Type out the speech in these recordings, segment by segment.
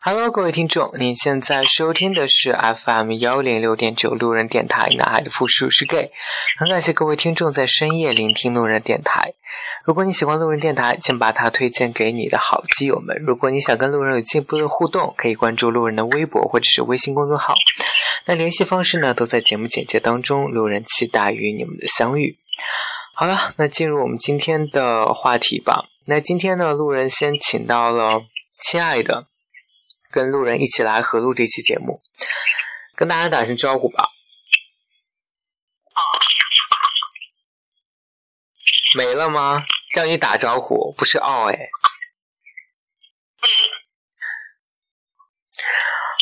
Hello，各位听众，您现在收听的是 FM 幺零六点九路人电台，男孩的复数是 gay。很感谢各位听众在深夜聆听路人电台。如果你喜欢路人电台，请把它推荐给你的好基友们。如果你想跟路人有进一步的互动，可以关注路人的微博或者是微信公众号。那联系方式呢，都在节目简介当中。路人期待与你们的相遇。好了，那进入我们今天的话题吧。那今天呢，路人先请到了亲爱的。跟路人一起来合录这期节目，跟大家打声招呼吧。没了吗？叫你打招呼，不是哦哎。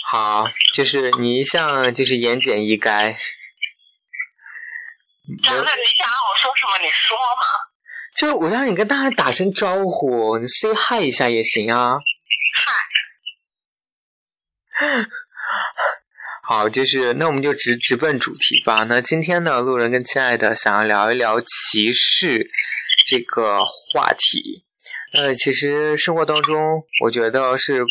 好，就是你一向就是言简意赅。那那你想让我说什么？你说嘛。就我让你跟大家打声招呼，你 say hi 一下也行啊。嗨。好，就是那我们就直直奔主题吧。那今天呢，路人跟亲爱的想要聊一聊歧视这个话题。呃，其实生活当中，我觉得是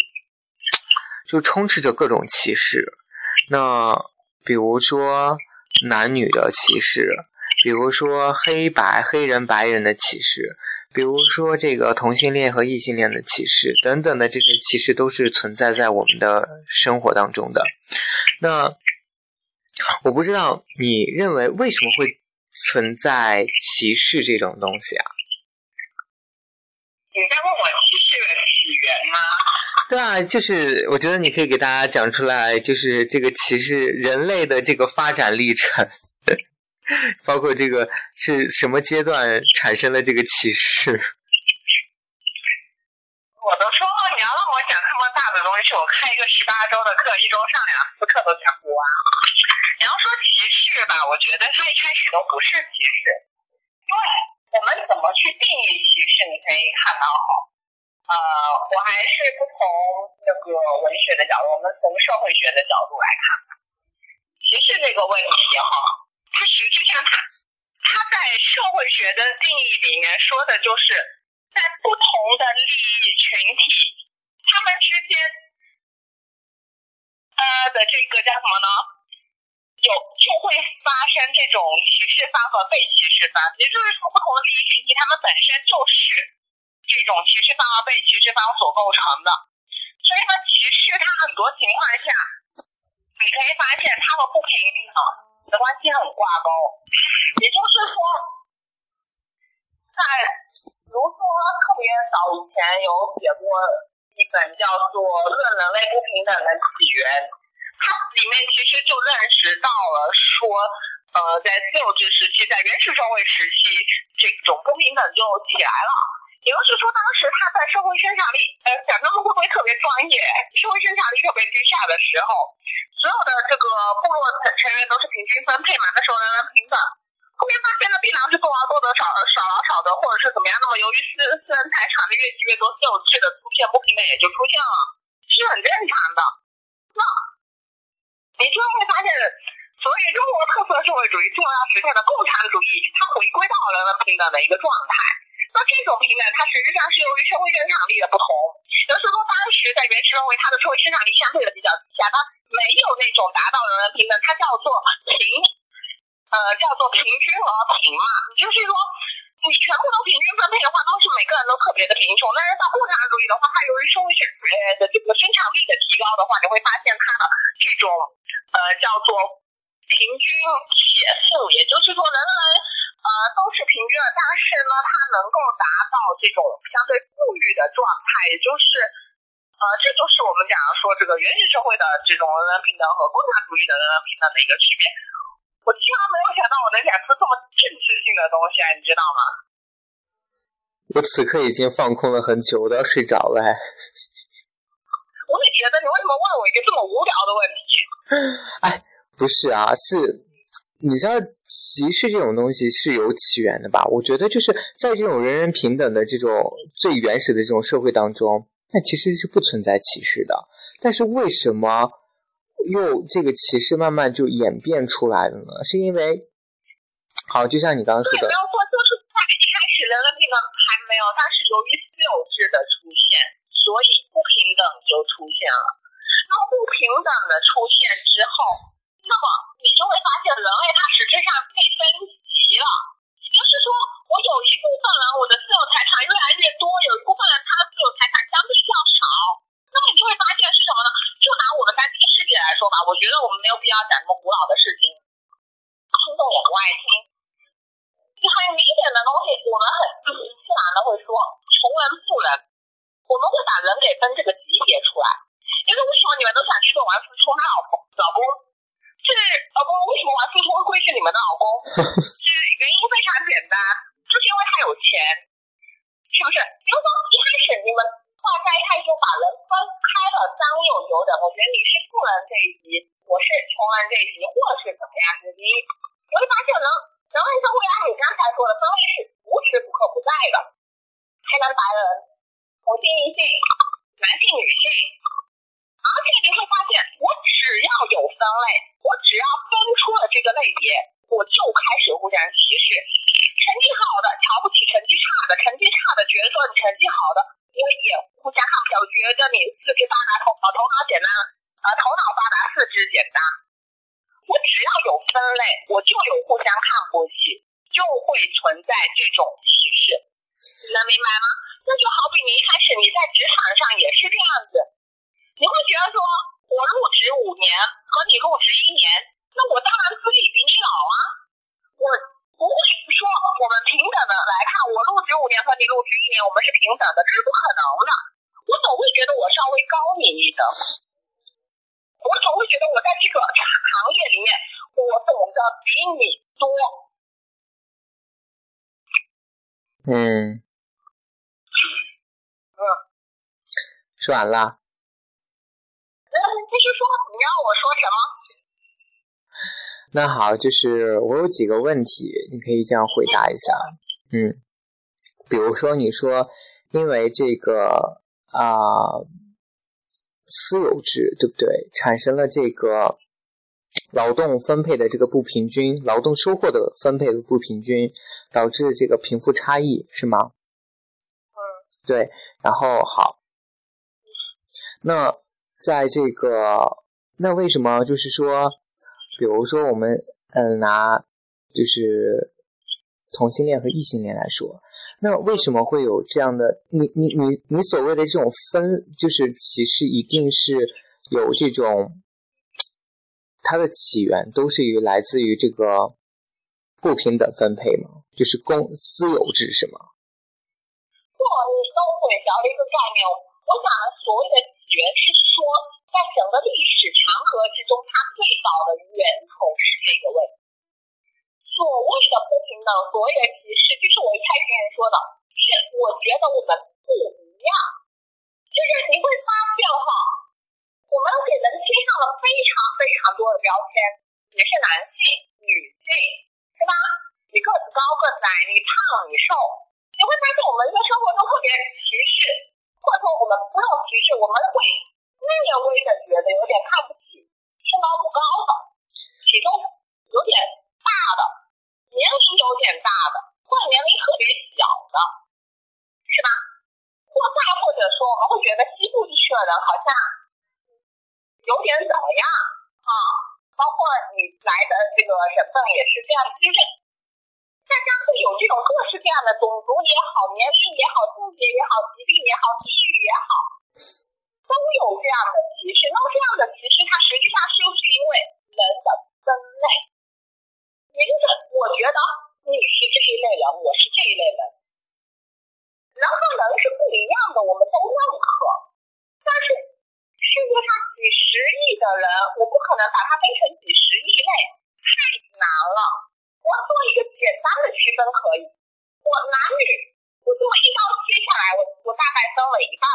就充斥着各种歧视。那比如说男女的歧视，比如说黑白黑人白人的歧视。比如说，这个同性恋和异性恋的歧视等等的这些歧视，都是存在在我们的生活当中的。那我不知道你认为为什么会存在歧视这种东西啊？你在问我歧视的起源吗？对啊，就是我觉得你可以给大家讲出来，就是这个歧视人类的这个发展历程。包括这个是什么阶段产生了这个歧视？我都说了，你要让我讲这么大的东西，我开一个十八周的课，一周上两次课都讲不完。你要说歧视吧，我觉得它一开始都不是歧视，因为我们怎么去定义歧视，你可以看到哈，呃，我还是不从那个文学的角度，我们从社会学的角度来看歧视这个问题哈。它实际上，它它在社会学的定义里面说的就是，在不同的利益群体，他们之间，呃的这个叫什么呢？有就会发生这种歧视方和被歧视方，也就是说，不同的利益群体，他们本身就是这种歧视方和被歧视方所构成的。所以呢，歧视它很多情况下，你可以发现它和不平等。的关系很挂钩，也就是说，在比如说特别早以前有写过一本叫做《论人类不平等的起源》，它里面其实就认识到了说，呃，在自由制时期，在原始社会时期，这种不平等就起来了。也就是说，当时他在社会生产力，呃，讲他们会不会特别专业？社会生产力特别低下的时候。所有的这个部落成成员都是平均分配嘛，那时候人人平等。后面发现呢，槟榔是多劳多得，少少劳少得，或者是怎么样？那么由于私私人财产的越积越多，私有制的出现，不平等也就出现了，是很正常的。那你就会发现，所以中国特色社会主义重要实现的共产主义，它回归到人人平等的一个状态。那这种平等，它实际上是由于社会生产力的不同。也就是说，当时在原始社会，它的社会生产力相对的比较低下，它没有那种达到人人平等，它叫做平，呃，叫做平均而平嘛。也就是说，你全部都平均分配的话，都是每个人都特别的贫穷。但是到共产主义的话，它由于社会生呃的这个生产力的提高的话，你会发现它的这种呃叫做平均且富，也就是说人人呃都是平均的，但是呢，它能够达到这种相对富裕的状态，也就是。呃，这就是我们讲的说这个原始社会的这种人人平等和共产主义的人人平等的一个区别。我竟然没有想到我能讲出这么政治性的东西啊，你知道吗？我此刻已经放空了很久，我都要睡着了。我也觉得，你为什么问我一个这么无聊的问题？哎，不是啊，是你知道歧视这种东西是有起源的吧？我觉得就是在这种人人平等的这种最原始的这种社会当中。那其实是不存在歧视的，但是为什么又这个歧视慢慢就演变出来了呢？是因为，好，就像你刚刚说的，没有说就是在一开始人人平等还没有，但是由于私有制的出现，所以不平等就出现了。那么不平等的出现之后，那么你就会发现人类它实质上被分级了，就是说我有一部分人我的私有财产越来越多，有一部分人他的私有财产相对较少，那么你就会发现是什么呢？就拿我们三金世界来说吧，我觉得我们没有必要讲什么古老的事情，听众也不爱听。就很明显的东西，我们很自然的会说穷人富人，我们会把人给分这个级别出来。因为为什么你们都想去做王思聪？他老婆老公是老公，为什么玩付出会是你们的老公？是原因非常简单，就是因为他有钱，是不是？比如说一开始你们大家一开始就把人分开了三六九等，我觉得你是富人这一级，我是穷人这一级，或是怎么样之一，你会发现人人类社会按你刚才说的分类是无时不刻不在的，黑人白人，同性异性，男性女性。而且你会发现，我只要有分类，我只要分出了这个类别，我就开始互相歧视。成绩好的瞧不起成绩差的，成绩差的觉得说你成绩好的，因为也互相看不起，觉得你四肢发达头脑头脑简单呃头脑发达四肢简单。我只要有分类，我就有互相看不起，就会存在这种歧视，你能明白吗？那就好比你一开始你在职场上也是这样子。你会觉得说，我入职五年和你入职一年，那我当然资历比你老啊。我不会说我们平等的来看，我入职五年和你入职一年，我们是平等的，这是不可能的。我总会觉得我稍微高你一等，我总会觉得我在这个行业里面，我懂得比你多。嗯。嗯。说完了。继续说，你让我说什么？那好，就是我有几个问题，你可以这样回答一下。嗯，比如说你说，因为这个啊私有制，对不对？产生了这个劳动分配的这个不平均，劳动收获的分配的不平均，导致这个贫富差异，是吗？嗯。对，然后好，那。在这个，那为什么就是说，比如说我们嗯拿就是同性恋和异性恋来说，那为什么会有这样的？你你你你所谓的这种分就是歧视，一定是有这种它的起源都是于来自于这个不平等分配吗？就是公私有制是吗？不，你都混淆了一个概念。我讲所谓的起源是。说，在整个历史长河之中，它最早的源头是这个问题。所谓的不平等，所谓的歧视，就是我一开始跟你说的，是我觉得我们不一样。就是你会发现哈，我们给人贴上了非常非常多的标签，你是男性、女性，是吧？你个子高个子矮，你胖你瘦，你会发现我们在生活中特别歧视，或者说我们不用歧视，我们会。那我也感觉得有点看不起身高不高的，体重有点大的，年龄有点大的，或者年龄特别小的，是吧？或大或者说，我们会觉得西部地区的人好像有点怎么样啊？包括你来的这个省份也是这样，就是大家会有这种各式各样的种族也好，年龄也好，性别也好，疾病也好，地域也好。都有这样的歧视，那么这样的歧视，它实际上是又是因为人的分类。因此，我觉得你是这一类人，我是这一类人，人和人是不一样的，我们都认可。但是世界上几十亿的人，我不可能把它分成几十亿类，太难了。我做一个简单的区分可以，我男女，我这么一刀切下来，我我大概分了一半。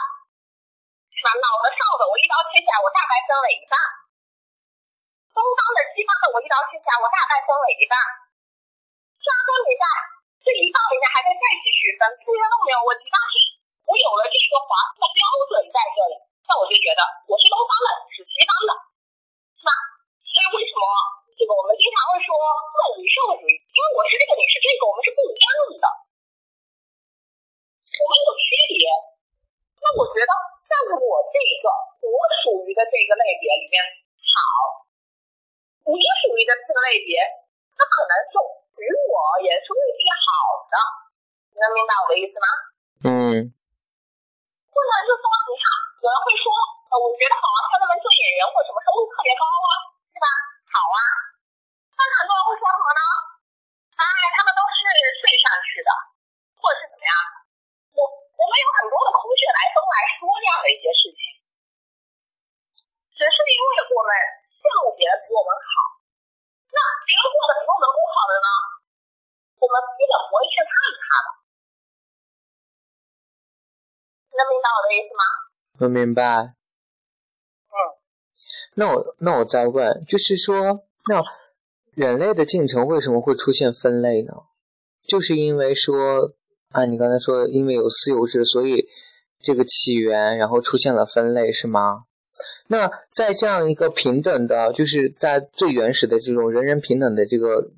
是吧？老的少的，我一刀切下来，我大概分了一半；东方的西方的，我一刀切下来，我大概分了一半。虽然说你在这一半里面还可以再继续分，这些都没有问题。但是我有了这个划分的标准在这里，那我就觉得我是东方的，你是西方的，是吧？所以为什么这个我们经常会说更胜主义？因为我是这个，你是这个，我们是不一样的，我们有区别。那我觉得。的这个类别里面好，你属于的这个类别，它可能就与我也是未必好的，你能明白我的意思吗？嗯。或者就说你看，有人会说，呃，我觉得好啊，他们做演员或什么收入特别高啊，对吧？好啊，但很多人会说什么呢？哎，他们都是睡上去的，或者是怎么样？我们有很多的空穴来风来说这样的一些事情，只是因为我们个别比我们好，那别人过得比我们不好的呢，我们基本不会去看他的。能明白我的意思吗？我明白。嗯。那我那我再问，就是说，那人类的进程为什么会出现分类呢？就是因为说。啊，你刚才说，因为有私有制，所以这个起源，然后出现了分类，是吗？那在这样一个平等的，就是在最原始的这种人人平等的这个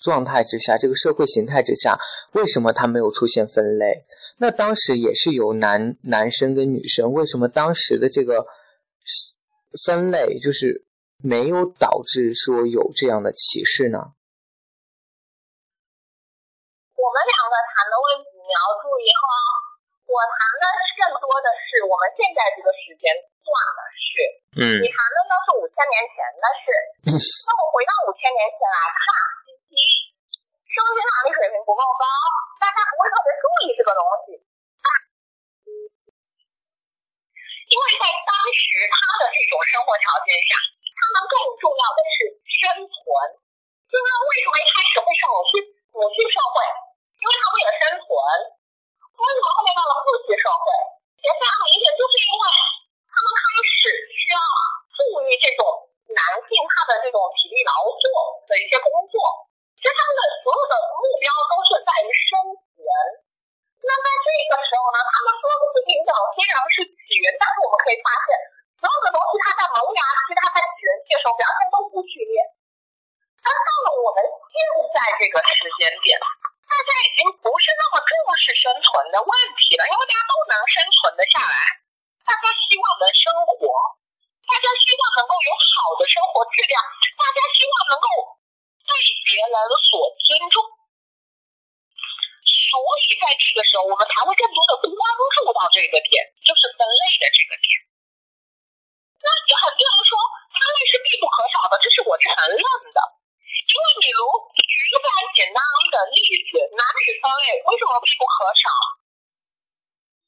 状态之下，这个社会形态之下，为什么它没有出现分类？那当时也是有男男生跟女生，为什么当时的这个分类就是没有导致说有这样的歧视呢？我们两个谈的问题。要注意哈，我谈的更多的是我们现在这个时间段的事，嗯，你谈的呢是五千年前的事。那我回到五千年前来看，第一，生殖能力水平不够高，大家不会特别注意这个东西，因为在当时他的这种生活条件下，他们更重要的是生存。就是为什么一开始会是母系母系社会？因为他为了生存，为什么后面到了父系社会？也非常明显，就是因为他们开始需要注意这种男性他的这种体力劳作的一些工作，其实他们的所有的目标都是在于生存。那在这个时候呢，他们所有的不平等虽然是起源，但是我们可以发现，所有的东西它在萌芽期、它在起源期的时候表现都不剧烈，但到了我们现在这个时间点。大家已经不是那么重视生存的问题了，因为大家都能生存的下来，大家希望能生活，大家希望能够有好的生活质量，大家希望能够被别人所尊重，所以在这个时候，我们才会更多的关注到这个点，就是分类的这个点。那有很多人说分类是必不可少的，这是我承认的。因为比如例子，男女分类为什么必不可少？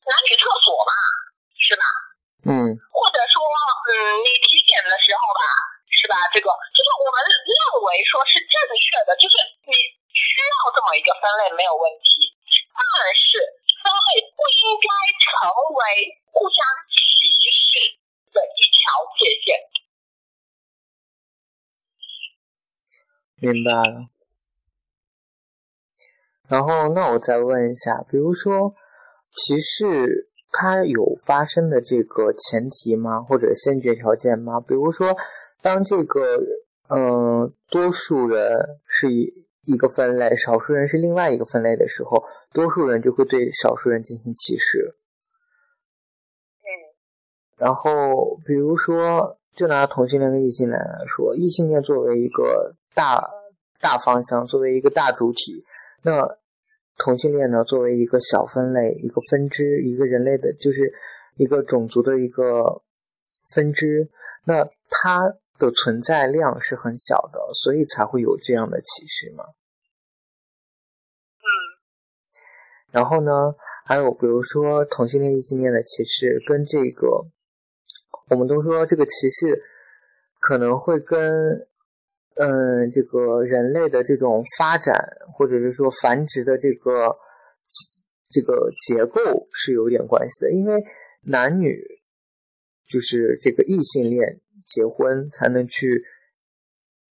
男女厕所嘛，是吧？嗯。或者说，嗯，你体检的时候吧，是吧？这个就是我们认为说是正确的，就是你需要这么一个分类没有问题，但是分类不应该成为互相歧视的一条界限。明白了，然后那我再问一下，比如说歧视它有发生的这个前提吗？或者先决条件吗？比如说，当这个嗯多数人是一一个分类，少数人是另外一个分类的时候，多数人就会对少数人进行歧视。嗯。然后比如说，就拿同性恋跟异性恋来说，异性恋作为一个。大大方向作为一个大主体，那同性恋呢？作为一个小分类、一个分支、一个人类的，就是一个种族的一个分支，那它的存在量是很小的，所以才会有这样的歧视嘛。嗯。然后呢，还有比如说同性恋、异性恋的歧视，跟这个，我们都说这个歧视可能会跟。嗯，这个人类的这种发展，或者是说繁殖的这个这个结构是有点关系的，因为男女就是这个异性恋结婚才能去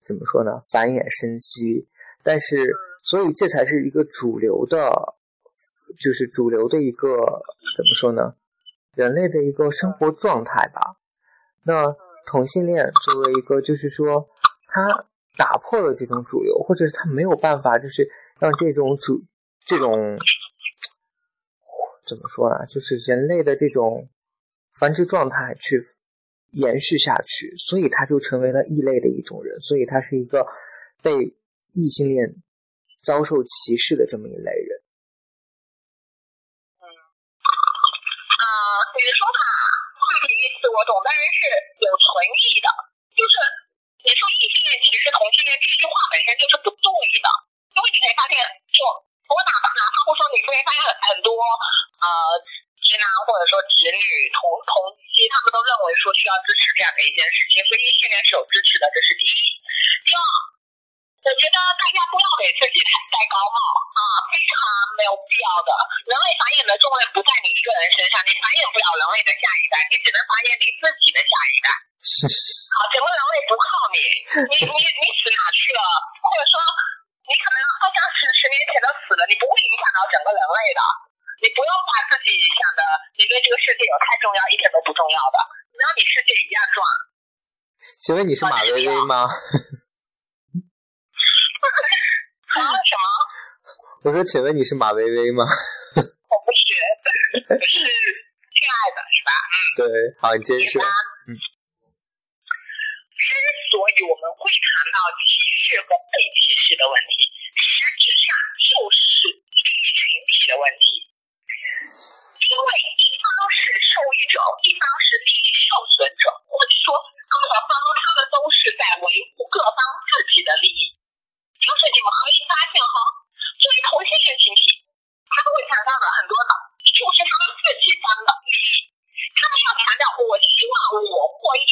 怎么说呢？繁衍生息，但是所以这才是一个主流的，就是主流的一个怎么说呢？人类的一个生活状态吧。那同性恋作为一个，就是说他。打破了这种主流，或者是他没有办法，就是让这种主这种怎么说呢？就是人类的这种繁殖状态去延续下去，所以他就成为了异类的一种人，所以他是一个被异性恋遭受歧视的这么一类人。嗯，啊，你的说法话题意思我懂，但是是有存疑的，就是你说异性恋歧视同性恋这句话本身就是不对的，因为你会发现，就我哪怕哪怕不说，你可以发现很多呃。直男或者说直女同同期，他们都认为说需要支持这样的一件事情，所以异性恋是有支持的，这是第一。第二，我觉得大家不要给自己戴高帽啊，非常没有必要的。人类繁衍的重任不在你一个人身上，你繁衍不了人类的下一代，你只能繁衍你自己的下一代。好，整个人类不靠你，你你你死哪去了？或者说，你可能好像是十年前的死了，你不会影响到整个人类的。你不用把自己想的，你对这个世界有太重要，一点都不重要的。只要你世界一样转。请问你是马薇薇吗？啊？什么？我说，请问你是马薇薇吗？我不是，我是亲爱的，是吧？对，好，你接着说。嗯。之所以我们会谈到歧视和被歧视的问题，实质上就是利益群体的问题。因为一方是受益者，一方是利益受损者，或者说各方他们都是在维护各方自己的利益。就是你们可以发现哈，作为同性恋群体，他们会强调的很多的，就是他们自己方的利益。他们要强调，我希望我获益，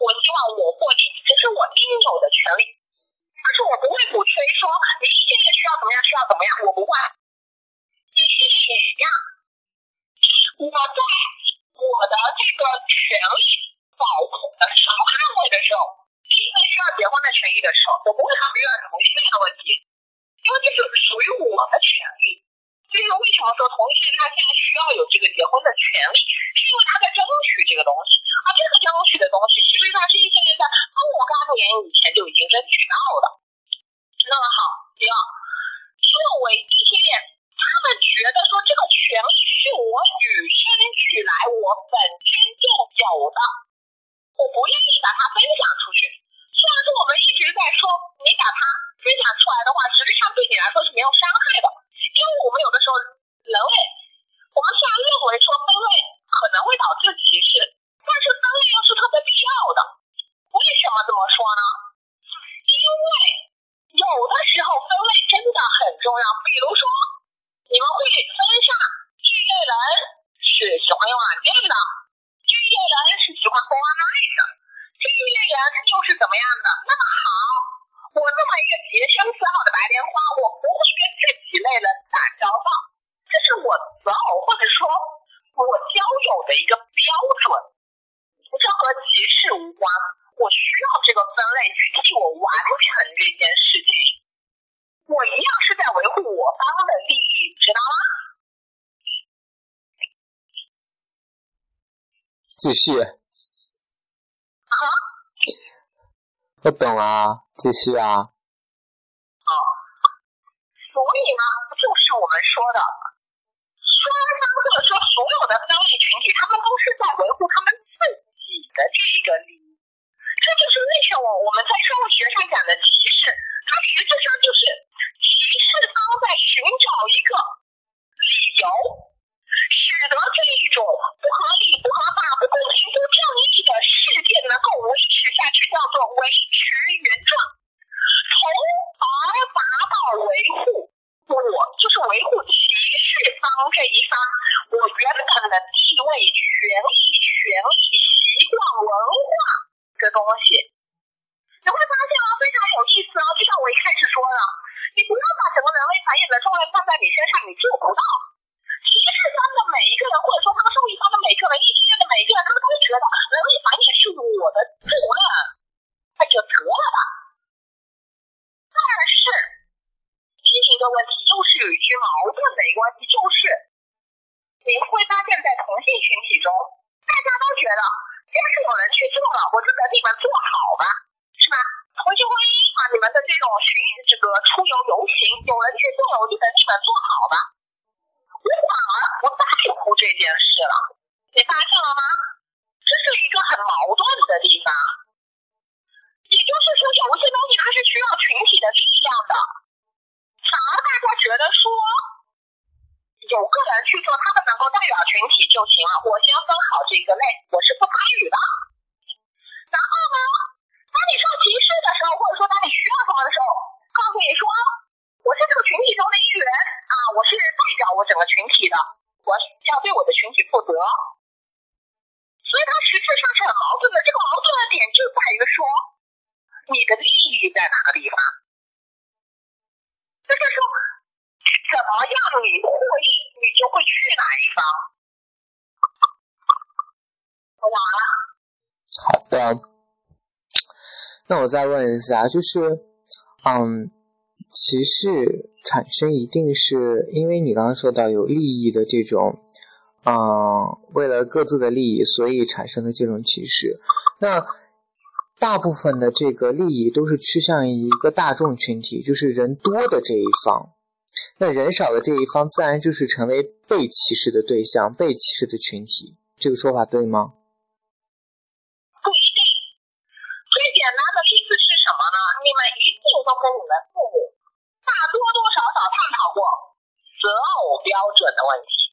我希望我获利，这是我应有的权利。但是我不会鼓吹说你现在需要怎么样，需要怎么样，我不会。异性恋也一样。我在我的这个权利保护的时候、捍卫的时候，因为需要结婚的权益的时候，我不会考虑同性恋的问题，因为这是属于我的权利。所以为什么说同性恋他现在需要有这个结婚的权利，是因为他在争取这个东西，这个争取的东西，实际上是一些人在若干年以前就已经争取到的。那么好，第二，作为异性恋。他们觉得说这个权利是我与生俱来，我本身就有的，我不愿意把它分享出去。虽然说我们一直在说，你把它分享出来的话，实际上对你来说是没有伤害的，因为我们有的时候人类，我们虽然认为说分类可能会导致歧视，但是分类又是特别必要的。为什么这么说呢？因为有的时候分类真的很重要，比如说。你们会分上巨业人是喜欢用软件的，巨业人是喜欢公安麦的，巨业人就是怎么样的？那么好，我这么一个洁身自好的白莲花，我不会跟这几类人打交道，这是我择偶或者说我交友的一个，歧视无关。我需要这个分类去替我完成这件事情。我一样是在维护我方的利益，知道吗？继续。啊？我懂啊，继续啊。哦，所以呢，就是我们说的，双方或者说所有的分类群体，他们都是在维护他们的这一个利益。这就是为什么我们在社会学上讲的歧视，它实质上就是。歧视方在寻找一个理由，使得这一种不合理、不合法、不公平、不正义的事件能够维持下去，叫做维持原状，从而达到维护我，就是维护歧视方这一方我原本的地位、权利、权利、习惯、文化的东西。你会发现啊，非常有意思啊，就像我一开始说的。你不要把整个人类繁衍的重任放在你身上，你做不到。歧视方的每一个人，或者说他们受益方的每一个人，异性恋的每一个人，他们都觉得人类繁衍是我的责任，那就得了吧。但是，另一个问题又是有一些矛盾的一个问题，就是你会发现在同性群体中，大家都觉得要是有人去做了，我就等你们做好吧，是吧？同性婚姻啊，你们的这种巡这个出游游行，有人去做了，我就等你们做好吧。我反而不在乎这件事了，你发现了吗？这是一个很矛盾的地方。也就是说，有一些东西它是需要群体的力量的，反而大家觉得说，有个人去做，他们能够代表群体就行了。我先分好这个类，我是不参与的。然后呢，当你受歧视的时候，或者说当你需要什么的时候，告诉你说，我是这个群体中的一员啊，我是代表我整个群体的，我要对我的群体负责。所以它实质上是很矛盾的。这个矛盾的点就在于说。你的利益在哪个地方？就是说，怎么样你会，你就会去哪一方。好。的，那我再问一下，就是，嗯，歧视产生一定是因为你刚刚说到有利益的这种，嗯，为了各自的利益，所以产生的这种歧视，那。大部分的这个利益都是趋向于一个大众群体，就是人多的这一方。那人少的这一方，自然就是成为被歧视的对象，被歧视的群体。这个说法对吗？不一定。最简单的例子是什么呢？你们一定都跟你们父母大多多少少探讨过择偶标准的问题。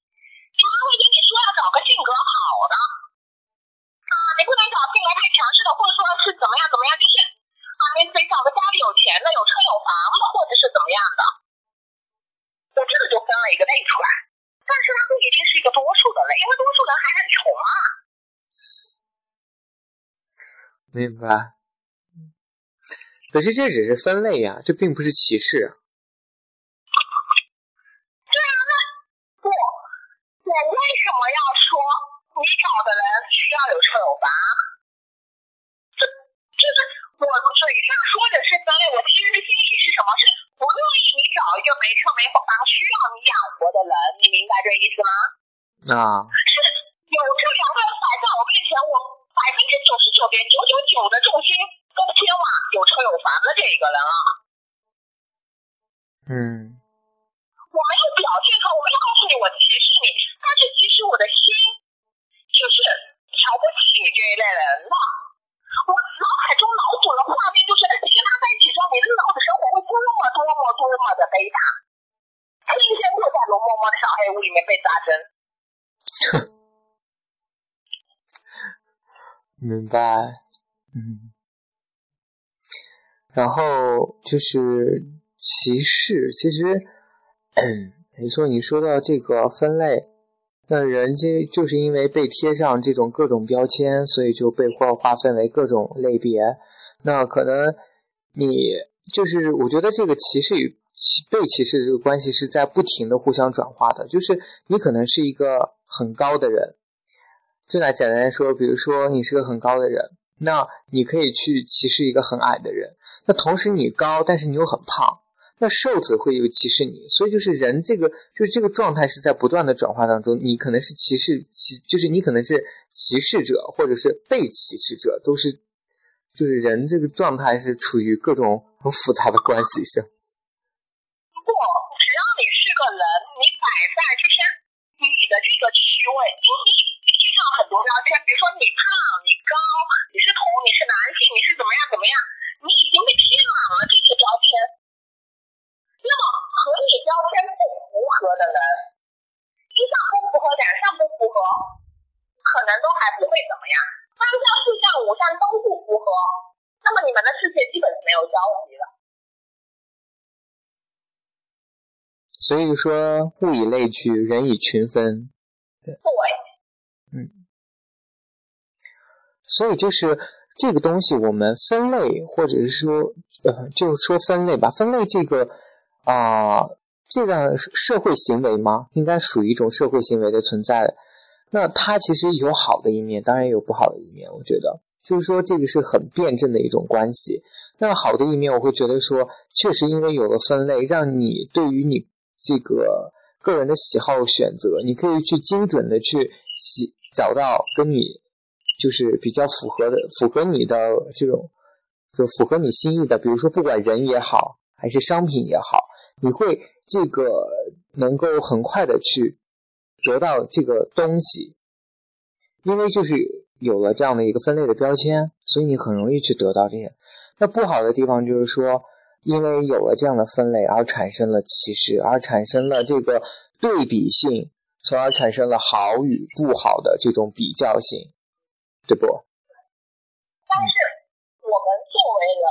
他们会跟你说要找个性格好的。你不能找性格太强势的，或者说是怎么样怎么样，就是啊，你得找个家里有钱的、有车有房的，或者是怎么样的。我这个就分了一个类出来，但是它不一定是一个多数的类，因为多数人还很穷啊。明白。可是这只是分类呀，这并不是歧视啊。对啊，那我我为什么要说？你找的人需要有车有房，这就是我嘴上说的是分类，我其实心里是什么？是不乐意你找一个没车没房、需要你养活的人，你明白这意思吗？啊，是有这两个摆在我面前，我百分之九十九点九九九的重心都偏往有车有房的这一个人了。嗯，我没有表现出来，我没有告诉你我歧视你，但是其实我的心。就是瞧不起这一类人了。我脑海中脑补的画面就是，你跟他在一起之后，你日后的生活会多么多么多么的悲惨，天天坐在龙嬷嬷的小黑屋里面被扎针。明白，嗯。然后就是歧视，其实，没错，你说到这个分类。那人就就是因为被贴上这种各种标签，所以就被划划分为各种类别。那可能你就是我觉得这个歧视与被歧视这个关系是在不停的互相转化的。就是你可能是一个很高的人，就来简单来说，比如说你是个很高的人，那你可以去歧视一个很矮的人。那同时你高，但是你又很胖。那瘦子会有歧视你，所以就是人这个就是这个状态是在不断的转化当中。你可能是歧视歧，就是你可能是歧视者，或者是被歧视者，都是就是人这个状态是处于各种很复杂的关系上。不，只要你是个人，你摆在就是你的这个区位，因为你上很多标签，比如说你胖、你高、你是同、你是男性、你是怎么样怎么样，你已经被贴满了这些标签。那么和你标签不符合的人，一上不符合，两上不符合，可能都还不会怎么样。三项、四项、五项都不符合，那么你们的世界基本是没有交集的。所以说，物以类聚，人以群分。对。嗯。所以就是这个东西，我们分类，或者是说，呃，就是说分类吧，分类这个。啊，这样社会行为吗？应该属于一种社会行为的存在。那它其实有好的一面，当然也有不好的一面。我觉得，就是说这个是很辩证的一种关系。那好的一面，我会觉得说，确实因为有了分类，让你对于你这个个人的喜好选择，你可以去精准的去喜找到跟你就是比较符合的、符合你的这种，就符合你心意的。比如说，不管人也好，还是商品也好。你会这个能够很快的去得到这个东西，因为就是有了这样的一个分类的标签，所以你很容易去得到这些。那不好的地方就是说，因为有了这样的分类而产生了歧视，而产生了这个对比性，从而产生了好与不好的这种比较性，对不？但是我们作为人，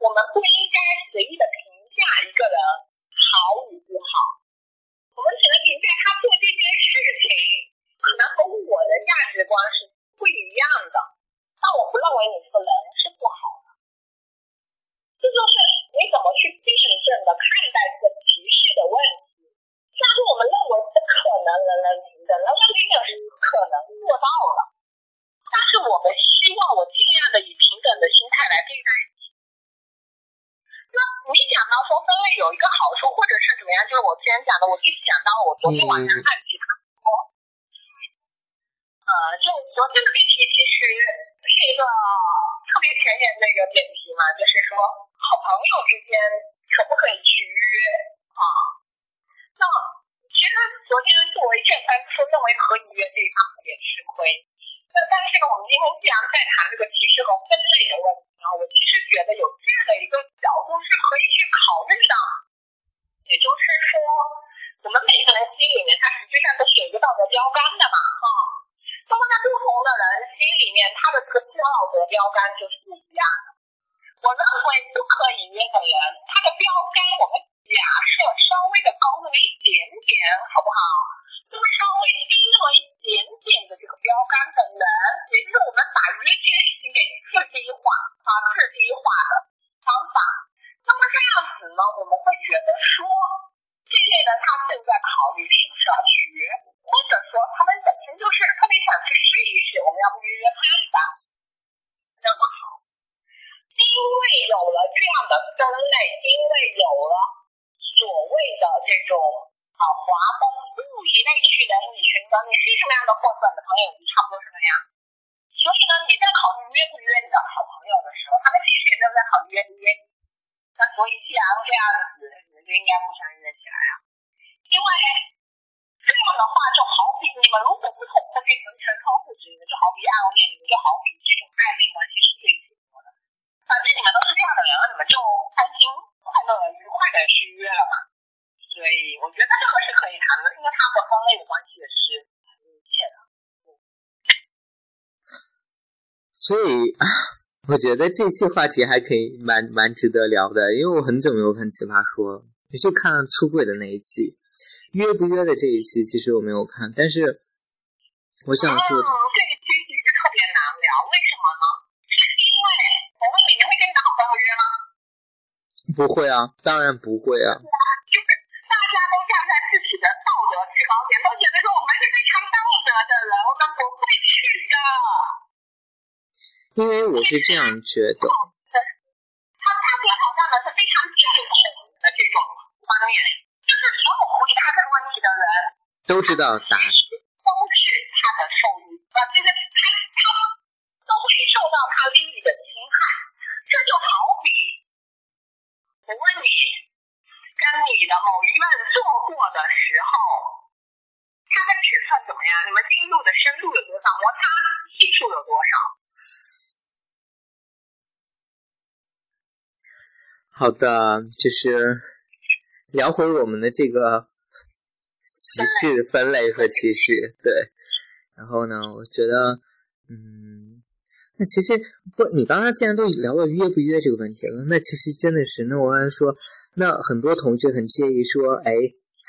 我们不应该随意的评价一个人好与不好，我们只能评价他做这件事情可能和我的价值观是不一样的，但我不认为你这个人是不好的。这就是你怎么去辩证的看待这个歧视的问题。虽然说我们认为不可能人人平等，人人平等是不可能做到的，但是我们希望我尽量的以平等的心态来对待。讲到说分类有一个好处，或者是怎么样，就是我之前讲的，我一想到我昨天晚上看其他播，呃，就昨天的辩题其实是一个特别前沿的一个辩题嘛，就是说好朋友之间可不可以去约啊？那其实昨天作为正三说认为可以约这一方特别吃亏。那但是呢，我们今天既然在谈这个歧视和分类的问题呢，我其实觉得有这样的一个角度是可以去考虑的，也就是说，我们每个人心里面他实际上都是有一个道德标杆的嘛，哈。那么在不同的人心里面，他的这个道德标杆就是不一样的。我认为不可以约的人，他的标杆我们假设稍微的高那么一点点，好不好？那么稍微低那么一点点的这个标杆的人，也就是我们把约这件事情给次低化啊，次低化的方法。那么这样子呢，我们会觉得说，这类人他正在考虑是不是要去约，或者说他们本身就是特别想去试一试，我们要不约约看吧？那么好，因为有了这样的分类，因为有了所谓的这种啊划分物以类聚，人以群分，你是什么样的货色，的朋友就差不多是那样。所以呢，你在考虑约不约你的好朋友的时候，他们其实也正在考虑约不约你。那所以既然这样子，你们就应该互相约起来啊。因为这样的话，就好比你们如果不同的变成成双父子，你们就好比暗恋，你们就好比这种暧昧关系是最折磨的。反正你们都是这样的人，你们就开心、快乐、愉快的去约了嘛。所以我觉得这个是可以谈的，因为它和分类的关系也是很密切的。所以 我觉得这期话题还可以蛮蛮值得聊的，因为我很久没有看《奇葩说》，也就看了出轨的那一期，约不约的这一期其实我没有看，但是我想说这一期其实特别难聊，为什么呢？是因为我问你，你会跟你的好朋友约吗？不会啊，当然不会啊，就是大家都站在自己的道德制高点，都觉得说我们是非常道德的人，我们不会去的。因为我是这样觉得，他他所挑战的是非常正统的这种观念，就是所有回答这个问题的人都知道答案。都是他的受益啊，就是他他都会受到他利益的侵害。这就好比我问你，跟你的某一任做过的时候，它的尺寸怎么样？你们进入的深度有多少？摩擦系数有多少？好的，就是聊回我们的这个歧视分类和歧视，对。然后呢，我觉得，嗯，那其实不，你刚刚既然都聊到约不约这个问题了，那其实真的是，那我刚才说，那很多同志很介意说，哎，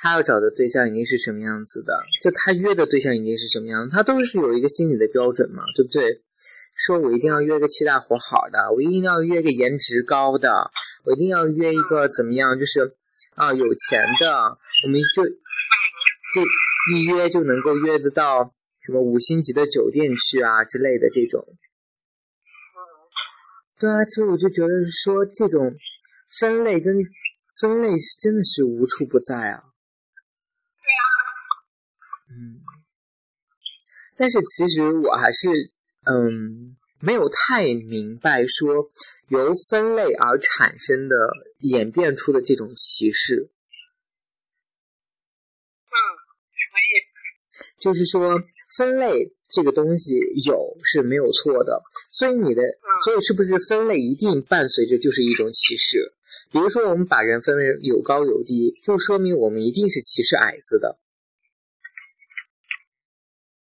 他要找的对象一定是什么样子的，就他约的对象一定是什么样，他都是有一个心理的标准嘛，对不对？说我一定要约个气大活好的，我一定要约个颜值高的，我一定要约一个怎么样，就是啊有钱的，我们就就一约就能够约得到什么五星级的酒店去啊之类的这种。对啊，其实我就觉得说这种分类跟分类是真的是无处不在啊。对啊，嗯，但是其实我还是嗯没有太明白说由分类而产生的演变出的这种歧视，嗯，什么意思？就是说分类这个东西有是没有错的，所以你的，所以是不是分类一定伴随着就是一种歧视？比如说我们把人分为有高有低，就说明我们一定是歧视矮子的。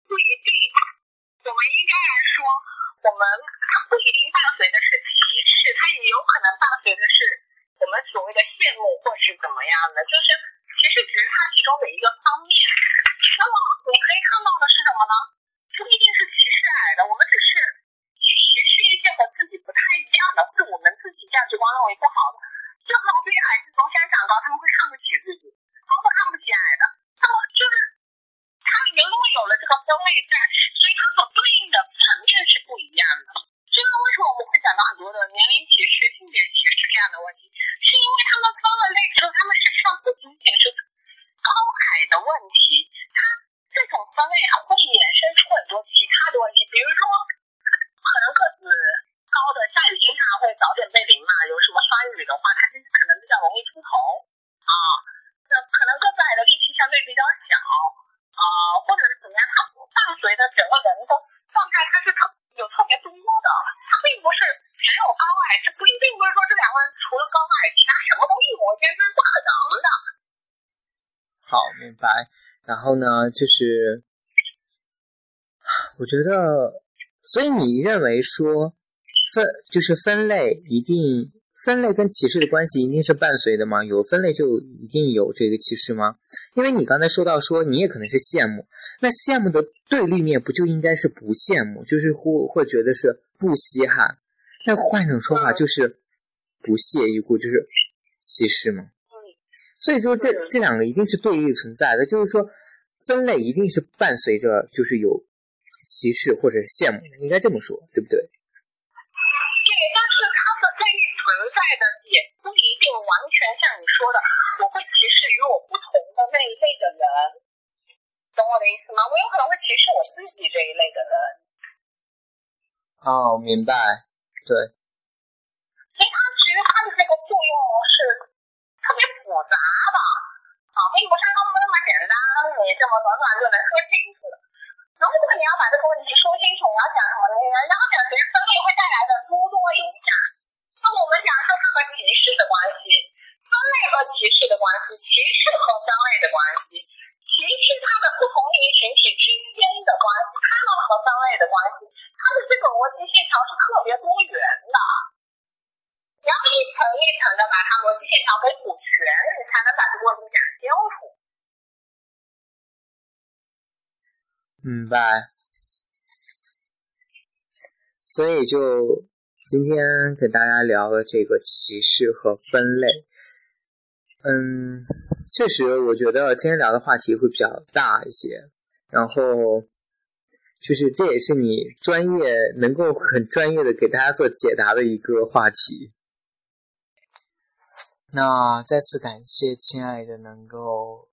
不一定，我们应该来说，我们它不一定伴随的是歧视，它也有可能伴随的是我们所谓的羡慕或是怎么样的，就是其实只是它其中的一个方面。那么我们可以看到的是什么呢？不一定是歧视矮的，我们只是歧视一些和自己不太一样的，或者我们自己价值观认为不好的。就好比矮子从山长高，他们会看不起自己，高的看不起矮的，那么就是他们因为有了这个分类在，所以它所对应的层面是不一样的。因为为什么我们会讲到很多的年龄歧视、性别歧视这样的问题？是因为他们分了类之后，他们实际上不仅仅是高矮的问题，它这种分类还会衍生出很多其他的问题，比如说可能个子高的下雨经常会早点被淋嘛，有什么酸雨的话，他就是可能比较容易出头啊。那可能个子矮的力气相对比较小啊，或者是怎么样，它伴随的整个人的状态，它是特有特别多的，它并不是只有高矮，这不一并不是说这两个人除了高矮，其他什么都一模一样，这是不可能的。好，明白。然后呢，就是我觉得，所以你认为说分就是分类一定分类跟歧视的关系一定是伴随的吗？有分类就一定有这个歧视吗？因为你刚才说到说你也可能是羡慕，那羡慕的对立面不就应该是不羡慕，就是会会觉得是不稀罕？那换一种说法就是不屑一顾，就是歧视吗？所以说这这两个一定是对立存在的，就是说分类一定是伴随着就是有歧视或者是羡慕的，应该这么说，对不对？对，但是它的对立存在的也不一定完全像你说的，我会歧视与我不同的那一类的人，懂我的意思吗？我有可能会歧视我自己这一类的人。哦，明白，对。所以它其实它的这个作用是特别复杂的啊，并不是那么那么简单，你这么短短就能说清楚。如果你要把这个问题说清楚，你要讲什么呢？你要讲其实分类会带来的诸多影响。那我们讲说它和歧视的关系，分类和歧视的关系，歧视和分类的关系，歧视它的不同龄群体之间的关系，它们和分类的关系，它的这个逻辑线条是特别多元的。你要一层一层的把它逻辑线条给补全，你才能把这个问题讲清楚。明白。所以就今天给大家聊了这个歧视和分类。嗯，确实，我觉得今天聊的话题会比较大一些。然后，就是这也是你专业能够很专业的给大家做解答的一个话题。那再次感谢亲爱的能够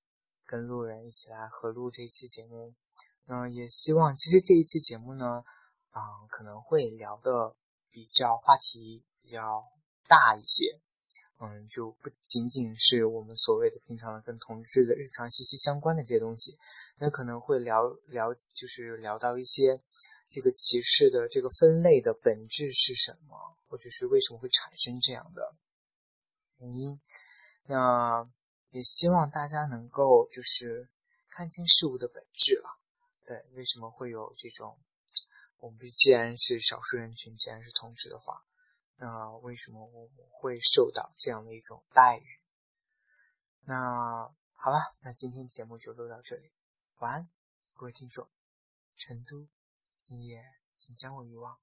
跟路人一起来合录这期节目。那也希望，其实这一期节目呢，嗯，可能会聊的比较话题比较大一些，嗯，就不仅仅是我们所谓的平常跟同志的日常息息相关的这些东西，那可能会聊聊，就是聊到一些这个歧视的这个分类的本质是什么，或者是为什么会产生这样的原因。那也希望大家能够就是看清事物的本质了。对，为什么会有这种？我们既然是少数人群，既然是同志的话，那为什么我们会受到这样的一种待遇？那好吧，那今天节目就录到这里，晚安，各位听众。成都，今夜请将我遗忘。